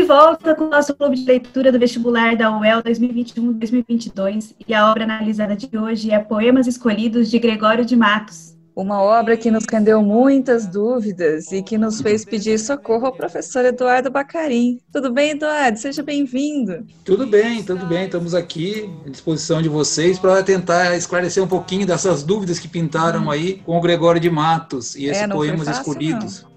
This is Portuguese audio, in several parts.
de volta com o nosso clube de leitura do vestibular da UEL 2021-2022 e a obra analisada de hoje é Poemas Escolhidos de Gregório de Matos. Uma obra que nos rendeu muitas dúvidas e que nos fez pedir socorro ao professor Eduardo Bacarim. Tudo bem, Eduardo? Seja bem-vindo. Tudo bem, tudo bem. Estamos aqui à disposição de vocês para tentar esclarecer um pouquinho dessas dúvidas que pintaram hum. aí com o Gregório de Matos e esses é, poemas fácil, escolhidos. Não.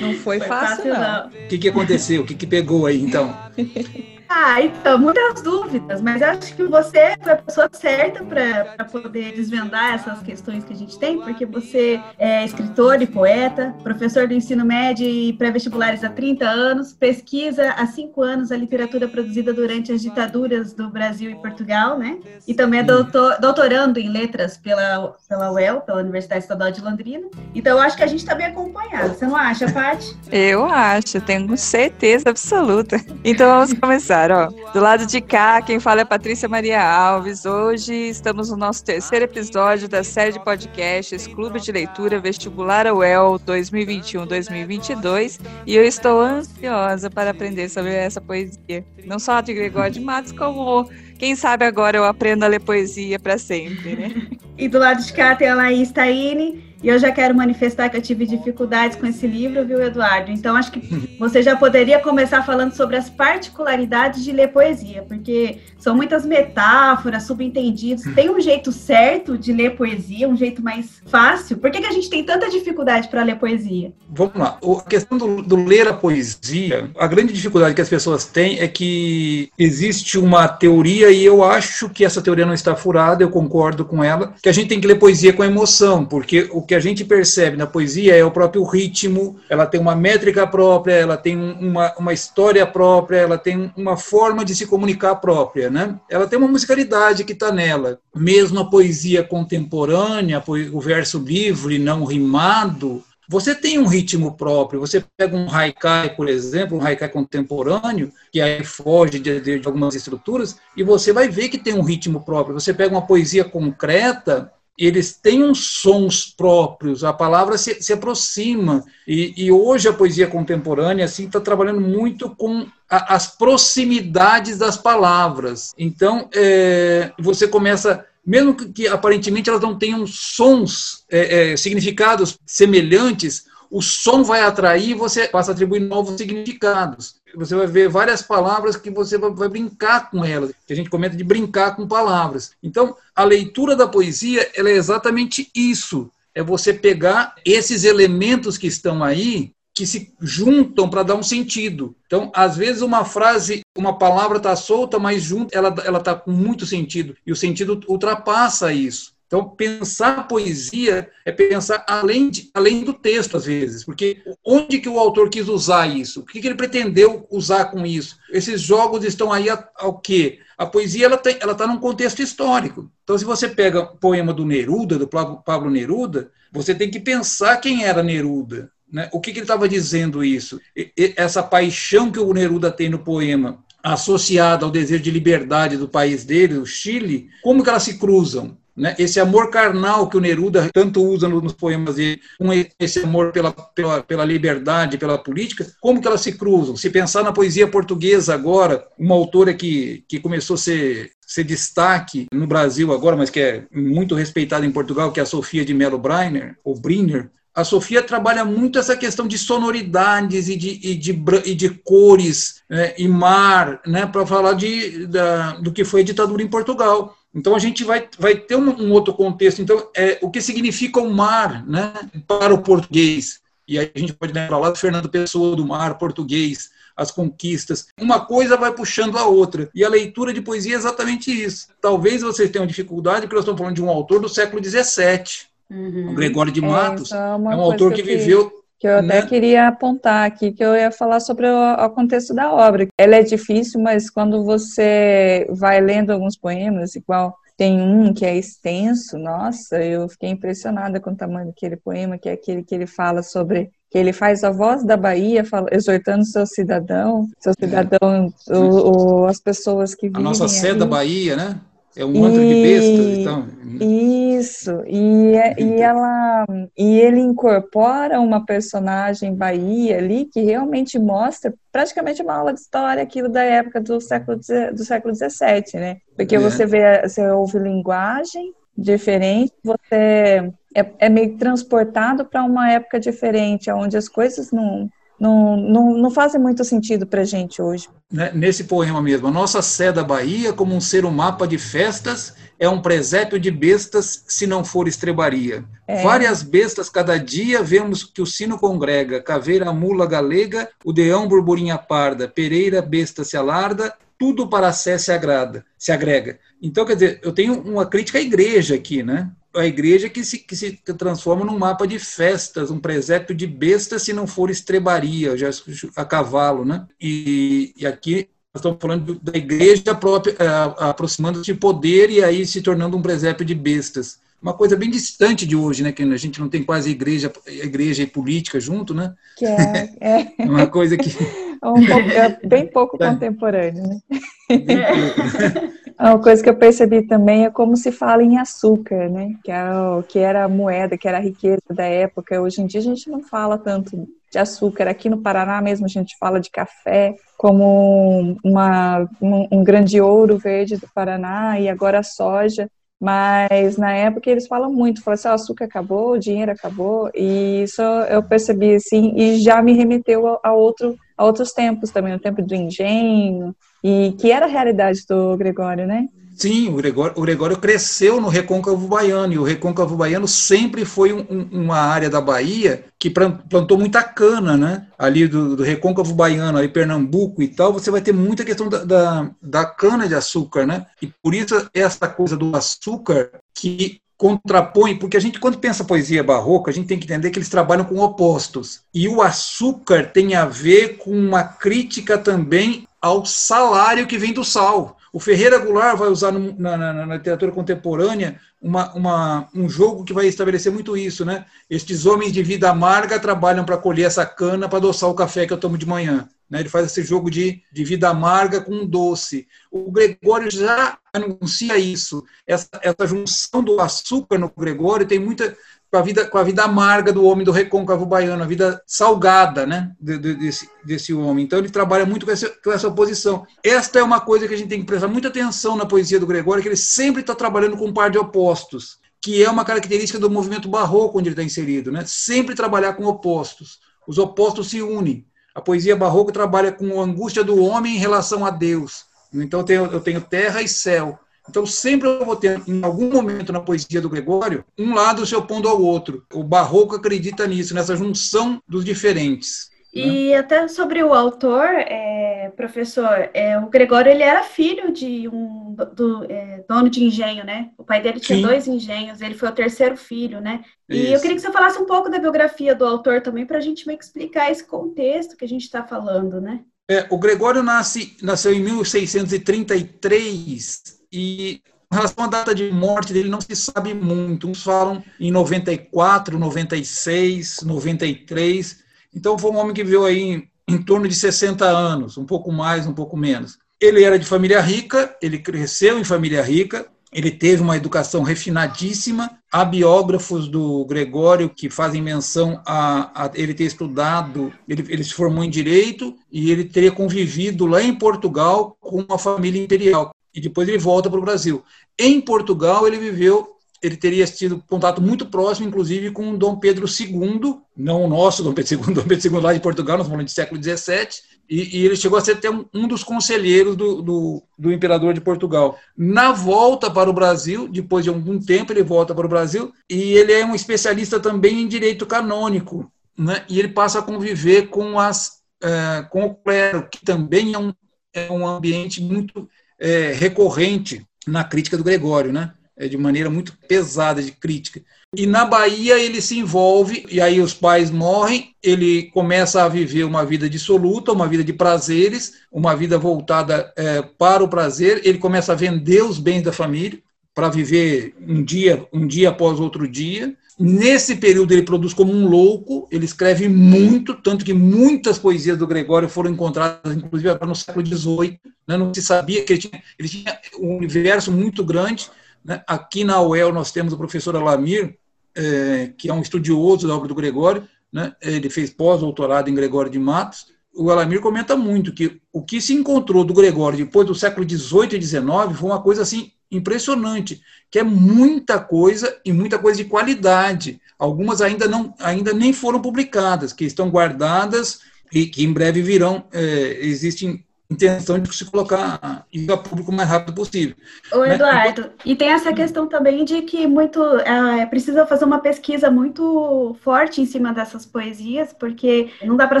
Não foi, foi fácil, fácil, não. O que, que aconteceu? O que, que pegou aí, então? Ah, então, muitas dúvidas, mas acho que você foi a pessoa certa para poder desvendar essas questões que a gente tem, porque você é escritor e poeta, professor do ensino médio e pré-vestibulares há 30 anos, pesquisa há 5 anos a literatura produzida durante as ditaduras do Brasil e Portugal, né? E também é doutor, doutorando em letras pela, pela UEL, pela Universidade Estadual de Londrina. Então, acho que a gente está bem acompanhado. Você não acha, Paty? Eu acho, tenho certeza absoluta. Então, vamos começar ó. Do lado de cá, quem fala é Patrícia Maria Alves. Hoje estamos no nosso terceiro episódio da série de podcasts Clube de Leitura Vestibular UEL 2021-2022 e eu estou ansiosa para aprender sobre essa poesia. Não só de Gregório de Matos, como quem sabe agora eu aprendo a ler poesia para sempre, né? E do lado de cá tem a Laís Taine e eu já quero manifestar que eu tive dificuldades com esse livro, viu, Eduardo? Então, acho que você já poderia começar falando sobre as particularidades de ler poesia, porque são muitas metáforas, subentendidos. Tem um jeito certo de ler poesia, um jeito mais fácil? Por que, que a gente tem tanta dificuldade para ler poesia? Vamos lá. A questão do, do ler a poesia, a grande dificuldade que as pessoas têm é que existe uma teoria, e eu acho que essa teoria não está furada, eu concordo com ela, que a gente tem que ler poesia com emoção, porque o que a gente percebe na poesia é o próprio ritmo, ela tem uma métrica própria, ela tem uma, uma história própria, ela tem uma forma de se comunicar própria, né? Ela tem uma musicalidade que está nela. Mesmo a poesia contemporânea, o verso livre, não rimado, você tem um ritmo próprio. Você pega um haikai, por exemplo, um haikai contemporâneo, que aí foge de, de, algumas estruturas, e você vai ver que tem um ritmo próprio. Você pega uma poesia concreta, eles têm uns sons próprios, a palavra se, se aproxima. E, e, hoje a poesia contemporânea assim está trabalhando muito com a, as proximidades das palavras. Então, é, você começa, mesmo que, aparentemente elas não tenham sons, é, é, significados semelhantes, o som vai atrair e você passa a atribuir novos significados você vai ver várias palavras que você vai brincar com elas, que a gente comenta de brincar com palavras. Então, a leitura da poesia ela é exatamente isso. É você pegar esses elementos que estão aí, que se juntam para dar um sentido. Então, às vezes, uma frase, uma palavra está solta, mas junto ela está com muito sentido. E o sentido ultrapassa isso. Então, pensar poesia é pensar além, de, além do texto, às vezes, porque onde que o autor quis usar isso? O que, que ele pretendeu usar com isso? Esses jogos estão aí ao quê? A poesia ela está ela tá num contexto histórico. Então, se você pega o poema do Neruda, do Pablo Neruda, você tem que pensar quem era Neruda. Né? O que, que ele estava dizendo isso? E, essa paixão que o Neruda tem no poema, associada ao desejo de liberdade do país dele, o Chile, como que elas se cruzam? Né? Esse amor carnal que o Neruda tanto usa nos poemas dele, com esse amor pela, pela, pela liberdade, pela política, como que elas se cruzam? Se pensar na poesia portuguesa agora, uma autora que, que começou a ser ser destaque no Brasil agora, mas que é muito respeitada em Portugal, que é a Sofia de Mello Briner, ou Briner, a Sofia trabalha muito essa questão de sonoridades e de, e de, e de cores né, e mar, né, para falar de, da, do que foi a ditadura em Portugal. Então a gente vai, vai ter um, um outro contexto. Então, é, o que significa o mar né, para o português? E aí a gente pode lembrar lá do Fernando Pessoa, do mar português, as conquistas. Uma coisa vai puxando a outra. E a leitura de poesia é exatamente isso. Talvez vocês tenham dificuldade, porque nós estamos falando de um autor do século XVII. Uhum. O Gregório de é, Matos é, é um autor que, que viveu que eu até né? queria apontar aqui, que eu ia falar sobre o, o, contexto da obra. Ela é difícil, mas quando você vai lendo alguns poemas, igual tem um que é extenso, nossa, eu fiquei impressionada com o tamanho daquele poema, que é aquele que ele fala sobre que ele faz a voz da Bahia, fala, exortando seu cidadão, seu cidadão, é. o, o, as pessoas que vivem. A nossa sé da Bahia, né? É um antro de bestas, então. Isso, e, é, e ela, e ele incorpora uma personagem Bahia ali que realmente mostra praticamente uma aula de história aquilo da época do século do século 17, né? Porque é. você vê, você ouve linguagem diferente, você é, é meio transportado para uma época diferente, onde as coisas não não, não, não fazem muito sentido para a gente hoje. Né, nesse poema mesmo, a nossa sé da Bahia, como um ser um mapa de festas, é um presépio de bestas, se não for estrebaria. É. Várias bestas cada dia vemos que o sino congrega, caveira, mula galega, o deão burburinha parda, pereira, besta se alarda, tudo para a sé se agrada, se agrega. Então, quer dizer, eu tenho uma crítica à igreja aqui, né? A igreja que se, que se transforma num mapa de festas, um presépio de bestas, se não for estrebaria, já a cavalo, né? E, e aqui nós estamos falando da igreja própria, é, aproximando-se de poder e aí se tornando um presépio de bestas. Uma coisa bem distante de hoje, né? Que a gente não tem quase igreja, igreja e política junto, né? Que é, é. Uma coisa que é um pouco, é bem pouco é. contemporâneo, né? Bem pouco. Uma coisa que eu percebi também é como se fala em açúcar, né? Que, é que era a moeda, que era a riqueza da época. Hoje em dia a gente não fala tanto de açúcar. Aqui no Paraná mesmo a gente fala de café como uma, um, um grande ouro verde do Paraná e agora a soja. Mas na época eles falam muito, falam assim, o açúcar acabou, o dinheiro acabou, e isso eu percebi assim, e já me remeteu a, a outro, a outros tempos também, o tempo do engenho, e que era a realidade do Gregório, né? Sim, o Gregório, o Gregório cresceu no recôncavo baiano, e o recôncavo baiano sempre foi um, um, uma área da Bahia que plantou muita cana, né? Ali do, do, recôncavo baiano, ali Pernambuco e tal, você vai ter muita questão da, da, da cana de açúcar, né? E por isso essa coisa do açúcar que contrapõe, porque a gente, quando pensa poesia barroca, a gente tem que entender que eles trabalham com opostos. E o açúcar tem a ver com uma crítica também ao salário que vem do sal. O Ferreira Goulart vai usar no, na, na, na, literatura contemporânea uma, uma, um jogo que vai estabelecer muito isso, né? Estes homens de vida amarga trabalham para colher essa cana para adoçar o café que eu tomo de manhã. Né? Ele faz esse jogo de, de vida amarga com doce. O Gregório já anuncia isso. Essa, essa junção do açúcar no Gregório tem muita com a vida, com a vida amarga do homem do recôncavo baiano, a vida salgada né, desse, desse homem. Então ele trabalha muito com essa, com essa oposição. Esta é uma coisa que a gente tem que prestar muita atenção na poesia do Gregório, que ele sempre está trabalhando com um par de opostos, que é uma característica do movimento barroco onde ele está inserido. Né? Sempre trabalhar com opostos. Os opostos se unem. A poesia barroca trabalha com a angústia do homem em relação a Deus. Então eu tenho, eu tenho terra e céu. Então, sempre eu vou ter, em algum momento na poesia do Gregório, um lado se opondo ao outro. O barroco acredita nisso, nessa junção dos diferentes. E né? até sobre o autor, é, professor, é, o Gregório ele era filho de um do, é, dono de engenho, né? O pai dele tinha Sim. dois engenhos, ele foi o terceiro filho, né? E Isso. eu queria que você falasse um pouco da biografia do autor também, para a gente meio que explicar esse contexto que a gente está falando, né? É, o Gregório nasce, nasceu em 1633 e em relação à data de morte dele, não se sabe muito. Uns falam em 94, 96, 93. Então, foi um homem que viveu aí em, em torno de 60 anos, um pouco mais, um pouco menos. Ele era de família rica, ele cresceu em família rica, ele teve uma educação refinadíssima. Há biógrafos do Gregório que fazem menção a, a ele ter estudado, ele, ele, se formou em direito e ele teria convivido lá em Portugal com uma família imperial e depois ele volta para o Brasil. Em Portugal, ele viveu, ele teria tido contato muito próximo, inclusive, com Dom Pedro II, não o nosso Dom Pedro II, Dom Pedro II lá de Portugal, nós falamos de século XVII, e, e, ele chegou a ser até um, um dos conselheiros do, do, do, imperador de Portugal. Na volta para o Brasil, depois de algum tempo, ele volta para o Brasil, e ele é um especialista também em direito canônico, né? e ele passa a conviver com, as, é, com o clero, que também é um, é um ambiente muito é, recorrente na crítica do Gregório, né? É de maneira muito pesada de crítica. E na Bahia ele se envolve, e aí os pais morrem, ele começa a viver uma vida dissoluta, uma vida de prazeres, uma vida voltada é, para o prazer. Ele começa a vender os bens da família para viver um dia, um dia após outro dia. Nesse período ele produz como um louco, ele escreve muito, tanto que muitas poesias do Gregório foram encontradas, inclusive no século XVIII. Né? Não se sabia que ele tinha, ele tinha um universo muito grande. Né? Aqui na UEL nós temos o professor Alamir, é, que é um estudioso da obra do Gregório, né? ele fez pós-doutorado em Gregório de Matos, o Alamir comenta muito que o que se encontrou do Gregório depois do século XVIII e XIX foi uma coisa assim impressionante, que é muita coisa e muita coisa de qualidade. Algumas ainda não, ainda nem foram publicadas, que estão guardadas e que em breve virão. É, existem intenção de se colocar a público o mais rápido possível. O? Eduardo, né? e tem essa questão também de que muito é, precisa fazer uma pesquisa muito forte em cima dessas poesias, porque não dá para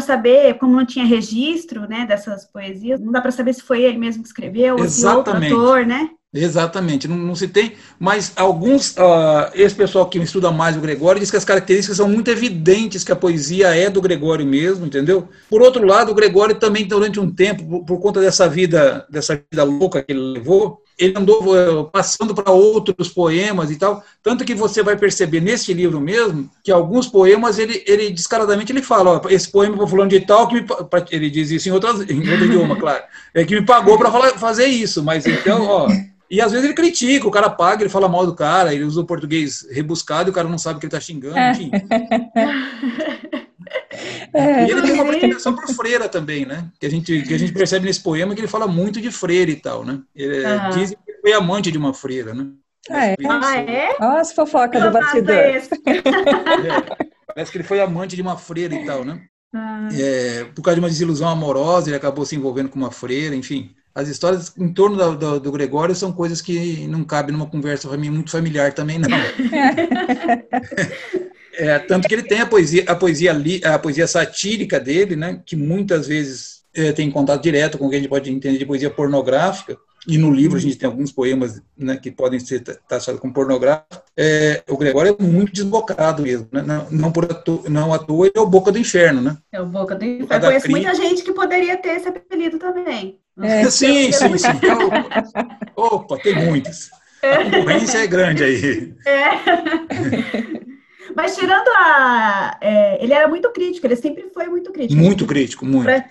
saber, como não tinha registro, né, dessas poesias, não dá para saber se foi ele mesmo que escreveu, ou se outro autor, né? Exatamente, não, não, se tem, mas alguns, uh, esse pessoal que estuda mais o Gregório diz que as características são muito evidentes que a poesia é do Gregório mesmo, entendeu? Por outro lado, o Gregório também durante um tempo, por, por conta dessa vida, dessa vida louca que ele levou, ele andou uh, passando para outros poemas e tal, tanto que você vai perceber nesse livro mesmo que alguns poemas ele, ele descaradamente ele fala, ó, esse poema para fulano de tal que me, ele diz isso em outras em outro idioma, claro, é que me pagou para fazer isso, mas então, ó e às vezes ele critica, o cara paga, ele fala mal do cara, ele usa o português rebuscado e o cara não sabe que ele está xingando, é. enfim. É, e ele tem uma predileção por freira também, né? Que a, gente, que a gente percebe nesse poema que ele fala muito de freira e tal, né? Ele uhum. diz que foi amante de uma freira, né? Ah, é? Ah, é? Olha as fofocas do bastidor. É, parece que ele foi amante de uma freira e tal, né? Ah. É, por causa de uma desilusão amorosa, ele acabou se envolvendo com uma freira, enfim as histórias em torno do, do, do, Gregório são coisas que não cabem numa conversa muito familiar também, não. é, tanto que ele tem a poesia, a poesia, a poesia satírica dele, né, que muitas vezes é, tem contato direto com o que a gente pode entender de poesia pornográfica, e no livro a gente tem alguns poemas né, que podem ser taxados como pornográficos. É, o Gregório é muito desbocado mesmo, né? não, não, por atu, não à toa ele é o Boca do Inferno, né? É o Boca do Inferno. Eu conheço muita gente que poderia ter esse apelido também. É, sim, sim, sim. Então, opa, tem muitos. A concorrência é grande aí. É. Mas tirando a. É, ele era muito crítico, ele sempre foi muito crítico. Muito crítico, muito. Pra,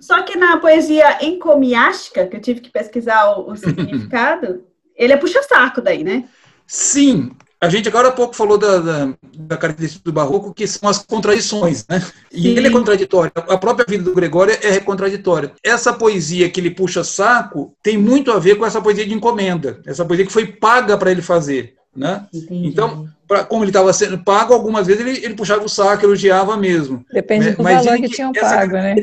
só que na poesia encomiástica, que eu tive que pesquisar o, o significado, ele é puxa-saco daí, né? Sim. A gente agora há pouco falou da, da, da característica do barroco, que são as contradições, né? E Sim. ele é contraditório. A própria vida do Gregório é contraditória. Essa poesia que ele puxa saco tem muito a ver com essa poesia de encomenda, essa poesia que foi paga para ele fazer. Né? Então, pra, como ele estava sendo pago, algumas vezes ele, ele puxava o saco, elogiava mesmo. Depende né? do Mas valor que, que tinham pago, né?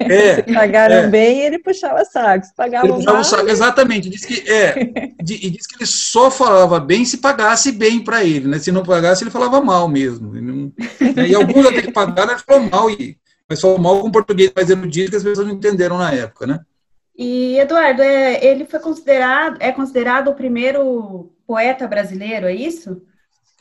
É, Se pagaram é. bem, ele puxava saco. Se pagavam ele puxava mal, saco, exatamente. Diz que, é, e diz que ele só falava bem se pagasse bem para ele, né? Se não pagasse, ele falava mal mesmo. Não, né? E alguns até que pagaram, ele falou mal, e, mas falou mal com português mais erudito que as pessoas não entenderam na época, né? E, Eduardo, é, ele foi considerado, é considerado o primeiro poeta brasileiro, é isso?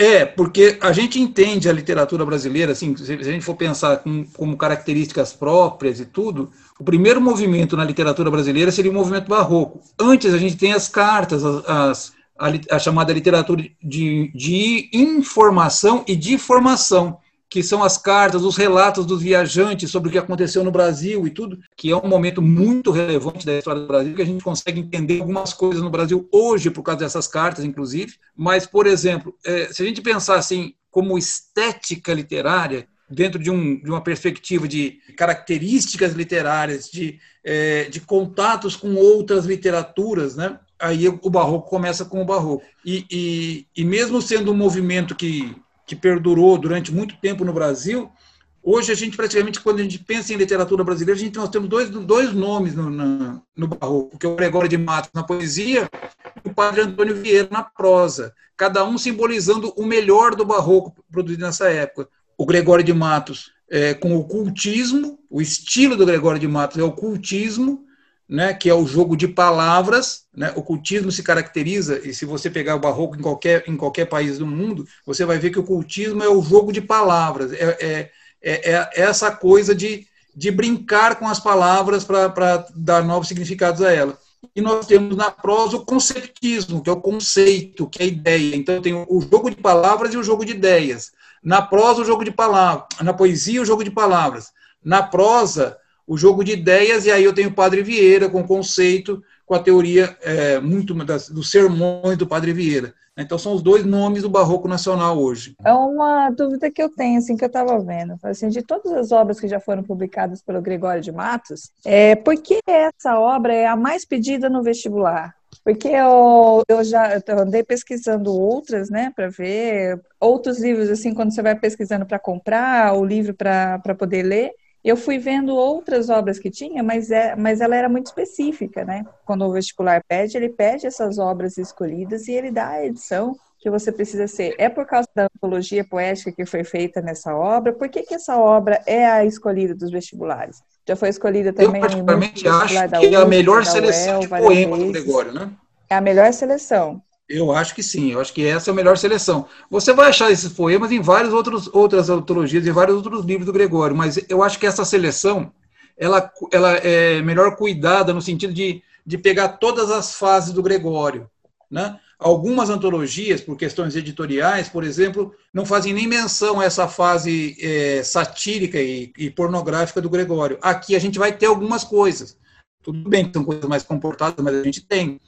É, porque a gente entende a literatura brasileira, assim, se a gente for pensar com, como características próprias e tudo, o primeiro movimento na literatura brasileira seria o movimento barroco. Antes a gente tem as cartas, as, as a, a, chamada literatura de, de informação e de formação, que são as cartas, os relatos dos viajantes sobre o que aconteceu no Brasil e tudo, que é um momento muito relevante da história do Brasil, que a gente consegue entender algumas coisas no Brasil hoje por causa dessas cartas, inclusive. Mas, por exemplo, é, se a gente pensar assim como estética literária, dentro de, um, de uma perspectiva de características literárias, de, é, de contatos com outras literaturas, né? aí o barroco começa com o barroco. E, e, e mesmo sendo um movimento que que perdurou durante muito tempo no Brasil. Hoje, a gente praticamente, quando a gente pensa em literatura brasileira, a gente, nós temos dois, dois nomes no, no, no Barroco, que é o Gregório de Matos na poesia e o Padre Antônio Vieira na prosa, cada um simbolizando o melhor do Barroco produzido nessa época. O Gregório de Matos é, com o cultismo, o estilo do Gregório de Matos é o cultismo, né, que é o jogo de palavras. Né? O cultismo se caracteriza, e se você pegar o barroco em qualquer, em qualquer país do mundo, você vai ver que o cultismo é o jogo de palavras, é, é, é, é essa coisa de, de brincar com as palavras para dar novos significados a ela. E nós temos na prosa o conceptismo, que é o conceito, que é a ideia. Então tem o jogo de palavras e o jogo de ideias. Na prosa, o jogo de palavras. Na poesia, o jogo de palavras. Na prosa, o jogo de ideias, e aí eu tenho o Padre Vieira com o conceito, com a teoria é, muito das, dos sermões do Padre Vieira. Então são os dois nomes do barroco nacional hoje. É uma dúvida que eu tenho, assim, que eu estava vendo. Assim, de todas as obras que já foram publicadas pelo Gregório de Matos, é, por que essa obra é a mais pedida no vestibular? Porque eu, eu já eu andei pesquisando outras, né, para ver outros livros, assim, quando você vai pesquisando para comprar, o livro para poder ler, eu fui vendo outras obras que tinha, mas, é, mas ela era muito específica, né? Quando o vestibular pede, ele pede essas obras escolhidas e ele dá a edição que você precisa ser. É por causa da antologia poética que foi feita nessa obra? Por que, que essa obra é a escolhida dos vestibulares? Já foi escolhida também. Eu particularmente acho que é a melhor seleção UEL, de poema do Gregório, né? É a melhor seleção. Eu acho que sim, eu acho que essa é a melhor seleção. Você vai achar esses poemas em várias outros, outras antologias, em vários outros livros do Gregório, mas eu acho que essa seleção ela, ela é melhor cuidada no sentido de, de pegar todas as fases do Gregório. Né? Algumas antologias, por questões editoriais, por exemplo, não fazem nem menção a essa fase é, satírica e, e pornográfica do Gregório. Aqui a gente vai ter algumas coisas. Tudo bem que são coisas mais comportadas, mas a gente tem.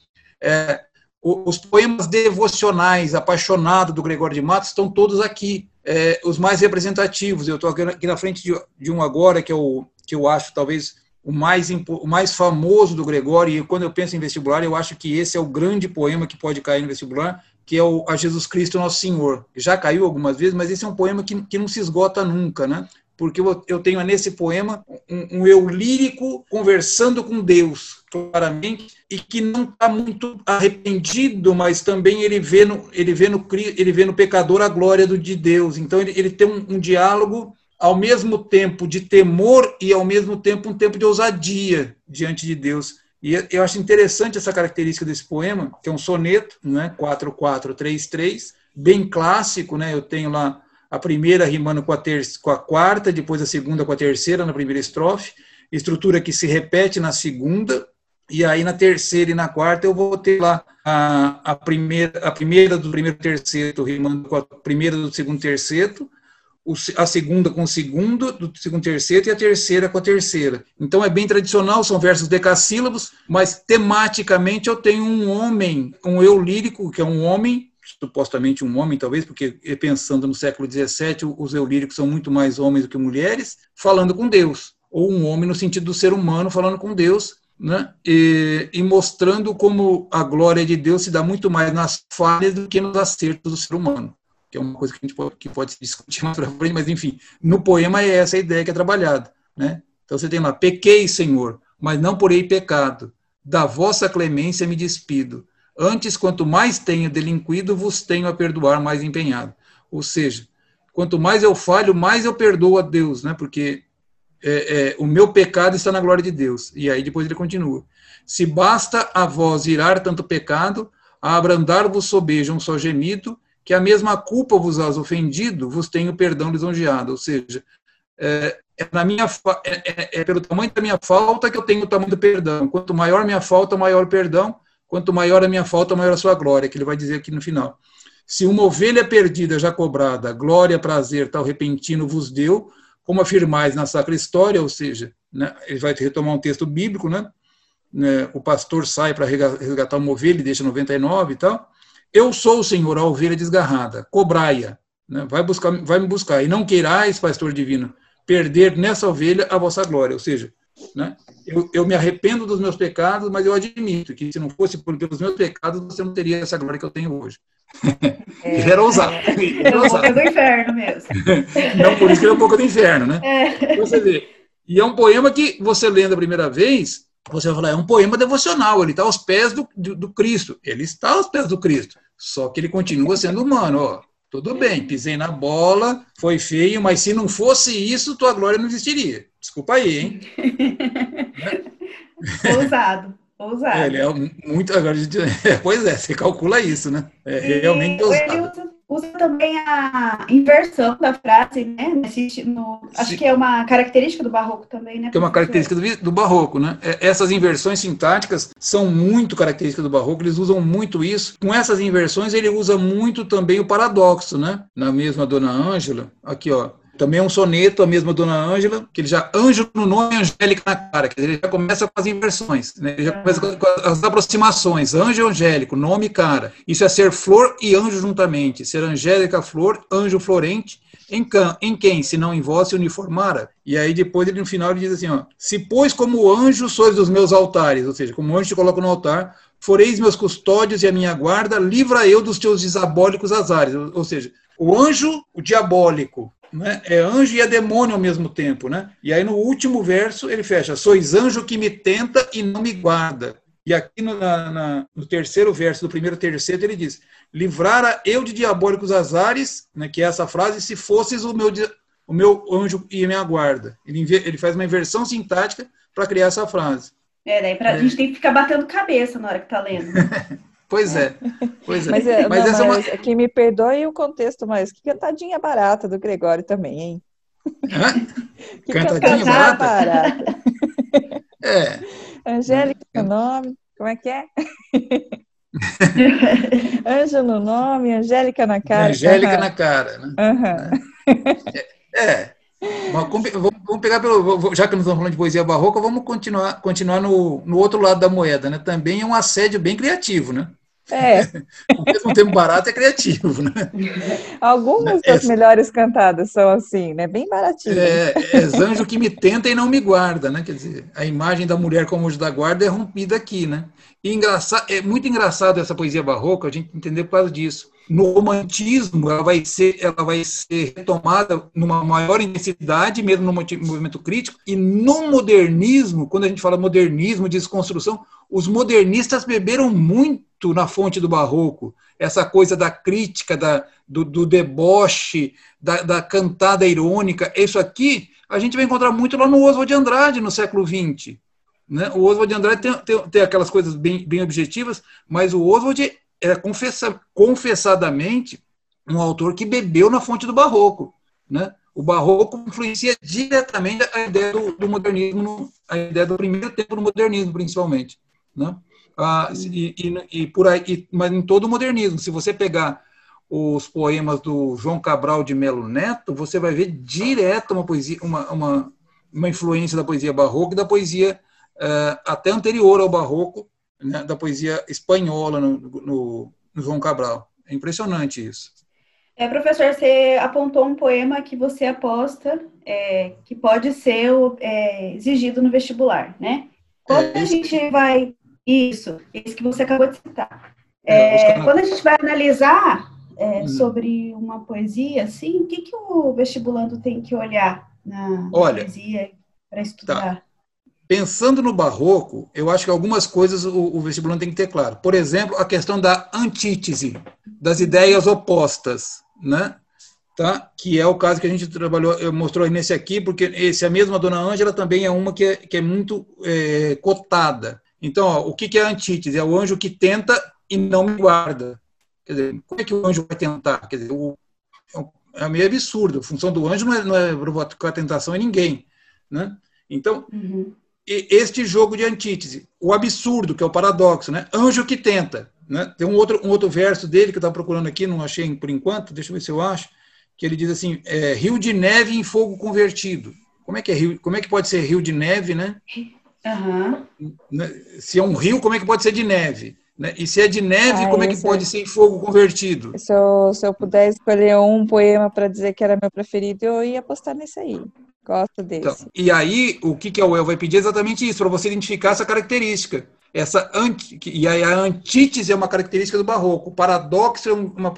É, os poemas devocionais apaixonados do Gregório de Matos estão todos aqui, é, os mais representativos. Eu estou aqui na frente de, de, um agora que eu, que eu acho talvez o mais, o mais famoso do Gregório, e quando eu penso em vestibular, eu acho que esse é o grande poema que pode cair no vestibular, que é o A Jesus Cristo Nosso Senhor. Já caiu algumas vezes, mas esse é um poema que, que não se esgota nunca, né? porque eu tenho nesse poema um, um eu lírico conversando com Deus, claramente, e que não está muito arrependido, mas também ele vê no, ele vê no, ele vê no pecador a glória do, de Deus. Então ele, ele tem um, um diálogo ao mesmo tempo de temor e ao mesmo tempo um tempo de ousadia diante de Deus. E eu acho interessante essa característica desse poema, que é um soneto, né, 4433, bem clássico, né? Eu tenho lá a primeira rimando com a, ter com a quarta, depois a segunda com a terceira na primeira estrofe, estrutura que se repete na segunda, e aí na terceira e na quarta eu vou ter lá a, a, primeira, a primeira do primeiro terceto rimando com a primeira do segundo terceto, a segunda com o segundo, do segundo terceto, e a terceira com a terceira. Então é bem tradicional, são versos decassílabos, mas tematicamente eu tenho um homem, um eu lírico, que é um homem supostamente um homem, talvez, porque pensando no século XVII, os eulíricos são muito mais homens do que mulheres, falando com Deus, ou um homem no sentido do ser humano falando com Deus, né? E, e, mostrando como a glória de Deus se dá muito mais nas falhas do que nos acertos do ser humano, que é uma coisa que a gente pode, que pode discutir mais para frente, mas enfim, no poema é essa a ideia que é trabalhada, né? Então você tem lá, pequei, Senhor, mas não porei pecado, da vossa clemência me despido, Antes, quanto mais tenho delinquido, vos tenho a perdoar mais empenhado. Ou seja, quanto mais eu falho, mais eu perdoo a Deus, né? Porque é, é, o meu pecado está na glória de Deus. E aí depois ele continua. Se basta a vós irar tanto pecado, a abrandar-vos sobeja um só gemido, que a mesma culpa vos has ofendido, vos tenho perdão lisonjeado. Ou seja, é, é na minha é, é, é, pelo tamanho da minha falta que eu tenho o tamanho do perdão. Quanto maior minha falta, maior o perdão. Quanto maior a minha falta, maior a sua glória, que ele vai dizer aqui no final. Se uma ovelha perdida já cobrada, glória, prazer, tal repentino vos deu, como afirmais na sacra história, ou seja, né, ele vai retomar um texto bíblico, né, né o pastor sai para resgatar uma ovelha e deixa 99 e tal. Eu sou o Senhor, a ovelha desgarrada, cobrai-a, né, vai, buscar, vai me buscar, e não queirais, pastor divino, perder nessa ovelha a vossa glória, ou seja, né, eu, eu, me arrependo dos meus pecados, mas eu admito que se não fosse pelos meus pecados, você não teria essa glória que eu tenho hoje. É, ele era ousado. É, ele era um pouco do inferno mesmo. não, por isso que ele é um pouco do inferno, né? É. Você vê. E é um poema que você lendo a primeira vez, você vai falar, é um poema devocional, ele está aos pés do, do, do, Cristo. Ele está aos pés do Cristo. Só que ele continua sendo humano, ó. Tudo bem, pisei na bola, foi feio, mas se não fosse isso, tua glória não existiria. Desculpa aí, hein? Ousado. Ousado. É, ele é muito. Agora, pois é, você calcula isso, né? É realmente ousado. Ele usa, usa, também a inversão da frase, né? No, acho que é uma característica do barroco também, né? Que é uma característica do, do, barroco, né? É, essas inversões sintáticas são muito características do barroco, eles usam muito isso. Com essas inversões, ele usa muito também o paradoxo, né? Na mesma Dona Ângela, aqui, ó. Também é um soneto, a mesma Dona Ângela, que ele já anjo no nome Angélica na cara, quer dizer, ele já começa com as inversões, né? ele já começa com as aproximações, anjo angélico, nome cara. Isso é ser flor e anjo juntamente, ser angélica flor, anjo florente, em, can, em quem, se não em vós, se uniformara? E aí depois ele no final ele diz assim, ó, se pois como anjo sois dos meus altares, ou seja, como anjo te coloco no altar, foreis meus custódios e a minha guarda, livra eu dos teus diabólicos azares, ou seja, o anjo, o diabólico, né? é anjo e é demônio ao mesmo tempo. Né? E aí no último verso ele fecha: Sois anjo que me tenta e não me guarda. E aqui no, na, no terceiro verso do primeiro terceiro ele diz: Livrara eu de diabólicos azares, né, que é essa frase, se fosses o meu, o meu anjo e minha guarda. Ele, ele faz uma inversão sintática para criar essa frase. É, daí pra, é. a gente tem que ficar batendo cabeça na hora que tá lendo. Pois é, pois é. Mas, é, mas, não, essa mas é uma... que me perdoe o contexto, mas que cantadinha barata do Gregório também, hein? que cantadinha, barata? barata. é. Angélica no nome, como é que é? Anjo no nome, Angélica na cara. Angélica uhum. na cara, né? Uhum. É. é. Vamos pegar pelo. Já que nós estamos falando de poesia barroca, vamos continuar, continuar no, no outro lado da moeda, né? Também é um assédio bem criativo, né? É. Ao mesmo tempo barato é criativo, né? Algumas das melhores cantadas são assim, né? Bem baratinhas. É, é anjo que me tenta e não me guarda, né? Quer dizer, a imagem da mulher como anjo da guarda é rompida aqui, né? E engraçado, é muito engraçado essa poesia barroca, a gente entender por causa disso. No romantismo, ela vai ser, ela vai ser retomada numa maior intensidade, mesmo no movimento crítico, e no modernismo, quando a gente fala modernismo, desconstrução, os modernistas beberam muito na fonte do barroco, essa coisa da crítica, da, do, do deboche, da, da, cantada irônica. Isso aqui a gente vai encontrar muito lá no Oswald de Andrade, no século XX. Né? O Oswald de Andrade tem, tem, tem, aquelas coisas bem, bem objetivas, mas o Oswald era confessa, confessadamente um autor que bebeu na fonte do barroco. Né? O barroco influencia diretamente a ideia do, do modernismo, a ideia do primeiro tempo do modernismo, principalmente. Né? Ah, e, e, e, por aí, e, mas em todo o modernismo, se você pegar os poemas do João Cabral de Melo Neto, você vai ver direto uma poesia, uma, uma, uma influência da poesia barroca e da poesia até anterior ao barroco, né, da poesia espanhola no, no, no, João Cabral. É impressionante isso. É, professor, você apontou um poema que você aposta é, que pode ser é, exigido no vestibular, né? Quando é, a gente vai isso, isso que você acabou de citar. É, é quando a gente vai analisar é, hum. sobre uma poesia, assim, o que, que o vestibulando tem que olhar na Olha, poesia para estudar? Tá. Pensando no barroco, eu acho que algumas coisas o, o tem que ter claro. Por exemplo, a questão da antítese, das ideias opostas, né? Tá? que é o caso que a gente trabalhou, mostrou nesse aqui, porque esse a mesma Dona Ângela também é uma que é, que é muito é, cotada. Então, ó, o que, que é a antítese? É o anjo que tenta e não me guarda. Quer dizer, como é que o anjo vai tentar? Quer dizer, o, é meio absurdo. A função do anjo não é, não é provocar tentação em ninguém. Né? Então, uhum. Este jogo de antítese, o absurdo, que é o paradoxo, né? anjo que tenta. Né? Tem um outro, um outro verso dele que eu estava procurando aqui, não achei por enquanto, deixa eu ver se eu acho, que ele diz assim, é, rio de neve em fogo convertido. Como é que é rio? Como é que pode ser rio de neve, né? Uhum. Se é um rio, como é que pode ser de neve? Né? E se é de neve, ah, como é que pode é... ser em fogo convertido? Se eu, se eu puder escolher um poema para dizer que era meu preferido, eu ia apostar nesse aí. Gosto desse. Então, e aí, o que, que a UEL vai pedir é exatamente isso, para você identificar essa característica. Essa anti, e aí a antítese é uma característica do barroco, o paradoxo é uma.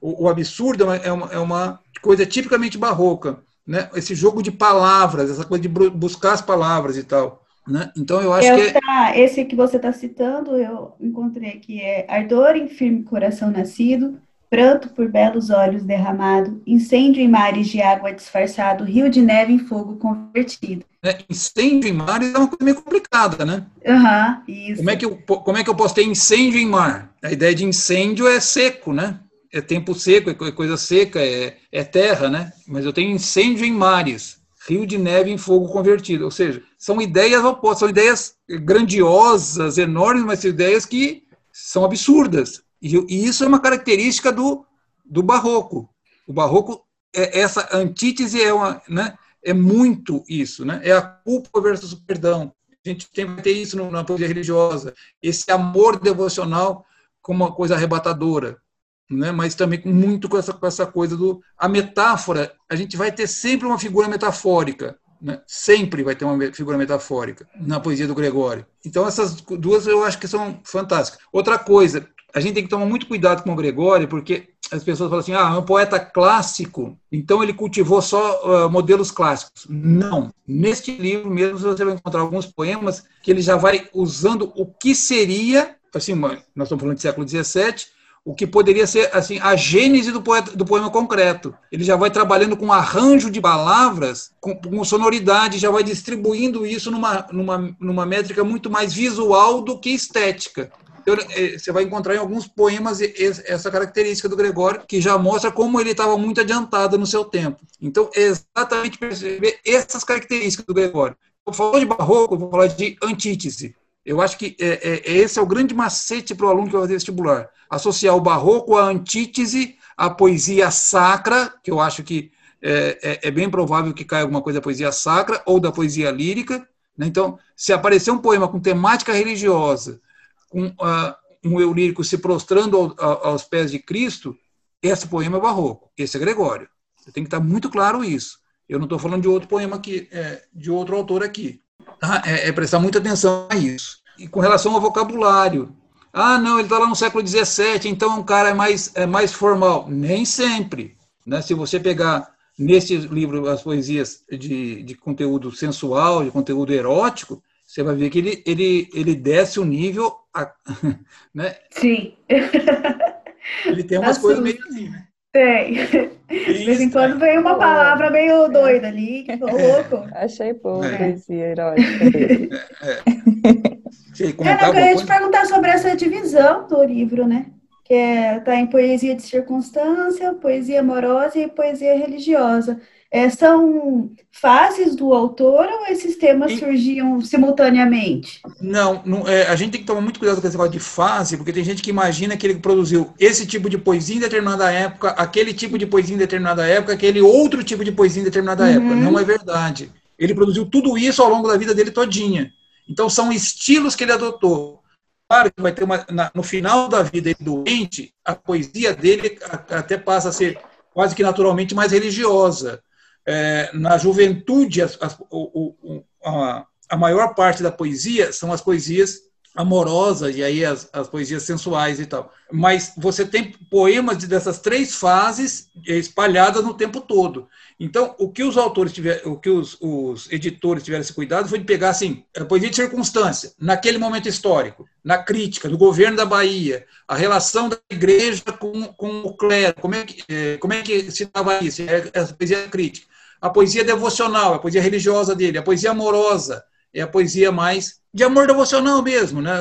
O, o absurdo é uma, é uma coisa tipicamente barroca. Né? Esse jogo de palavras, essa coisa de buscar as palavras e tal. Né? Então eu acho eu que. Tá, esse que você está citando, eu encontrei aqui, é Ardor em firme coração nascido, pranto por belos olhos derramado, incêndio em mares de água disfarçado, rio de neve em fogo convertido. É, incêndio em mares é uma coisa meio complicada, né? Aham, uhum, isso. Como é, que eu, como é que eu posso ter incêndio em mar? A ideia de incêndio é seco, né? É tempo seco, é coisa seca, é, é terra, né? Mas eu tenho incêndio em mares rio de neve em fogo convertido. Ou seja, são ideias opostas, são ideias grandiosas, enormes, mas são ideias que são absurdas. E, isso é uma característica do, do barroco. O barroco é, essa antítese é uma, né, é muito isso, né? É a culpa versus o perdão. A gente tem que ter isso na poesia religiosa, esse amor devocional como uma coisa arrebatadora, né? Mas também muito com essa com essa coisa do a metáfora. A gente vai ter sempre uma figura metafórica, né? Sempre vai ter uma figura metafórica na poesia do Gregório. Então essas duas eu acho que são fantásticas. Outra coisa, a gente tem que tomar muito cuidado com o Gregório, porque as pessoas falam assim: ah, é um poeta clássico, então ele cultivou só uh, modelos clássicos. Não. Neste livro mesmo você vai encontrar alguns poemas que ele já vai usando o que seria, assim, nós estamos falando de século XVII, o que poderia ser assim a gênese do, poeta, do poema concreto. Ele já vai trabalhando com arranjo de palavras, com, com sonoridade, já vai distribuindo isso numa, numa, numa métrica muito mais visual do que estética. É, você vai encontrar em alguns poemas essa característica do Gregório, que já mostra como ele estava muito adiantado no seu tempo. Então, é exatamente perceber essas características do Gregório. Eu falo de barroco, vou falar de antítese. Eu acho que é, é, esse é o grande macete para o aluno que vai fazer vestibular. Associar o barroco à antítese, à poesia sacra, que eu acho que é, é, é bem provável que caia alguma coisa da poesia sacra ou da poesia lírica. Né? Então, se aparecer um poema com temática religiosa, um, uh, um eu lírico se prostrando ao, ao, aos pés de Cristo, esse poema é barroco, esse é Gregório. Tem que estar muito claro isso. Eu não estou falando de outro poema aqui, é, de outro autor aqui. Tá? É, é, prestar muita atenção a isso. E com relação ao vocabulário, ah, não, ele está lá no século XVII, então é um cara mais, é mais formal. Nem sempre. Né? Se você pegar nesse livro as poesias de, de conteúdo sensual, de conteúdo erótico, você vai ver que ele, ele, ele desce o nível. A, né? Sim. Ele tem umas coisas meio assim, né? Tem. De vez em quando vem uma palavra meio doida ali, que louco. Achei pouco é. poesia erótica dele. É. é. é eu ia te perguntar sobre essa divisão do livro, né? Que está é, tá em poesia de circunstância, poesia amorosa e poesia religiosa. É, são fases do autor ou esses temas e... surgiam simultaneamente? Não, não é, a gente tem que tomar muito cuidado com esse negócio de fase, porque tem gente que imagina que ele produziu esse tipo de poesia em determinada época, aquele tipo de poesia em determinada época, aquele outro tipo de poesia em determinada uhum. época. Não é verdade. Ele produziu tudo isso ao longo da vida dele todinha. Então são estilos que ele adotou. Claro que vai ter uma, na, no final da vida dele doente, a poesia dele até passa a ser quase que naturalmente mais religiosa é, na juventude, as, as, o, o, a, a, maior parte da poesia são as poesias amorosas e aí as, as poesias sensuais e tal. Mas você tem poemas dessas três fases espalhadas no tempo todo. Então, o que os autores tiveram, o que os, os, editores tiveram esse cuidado foi de pegar assim, a poesia de circunstância, naquele momento histórico, na crítica, no governo da Bahia, a relação da igreja com, com o clero, como é que, é, como é que se dava isso? É a poesia crítica a poesia devocional, a poesia religiosa dele, a poesia amorosa, é a poesia mais de amor devocional mesmo, né?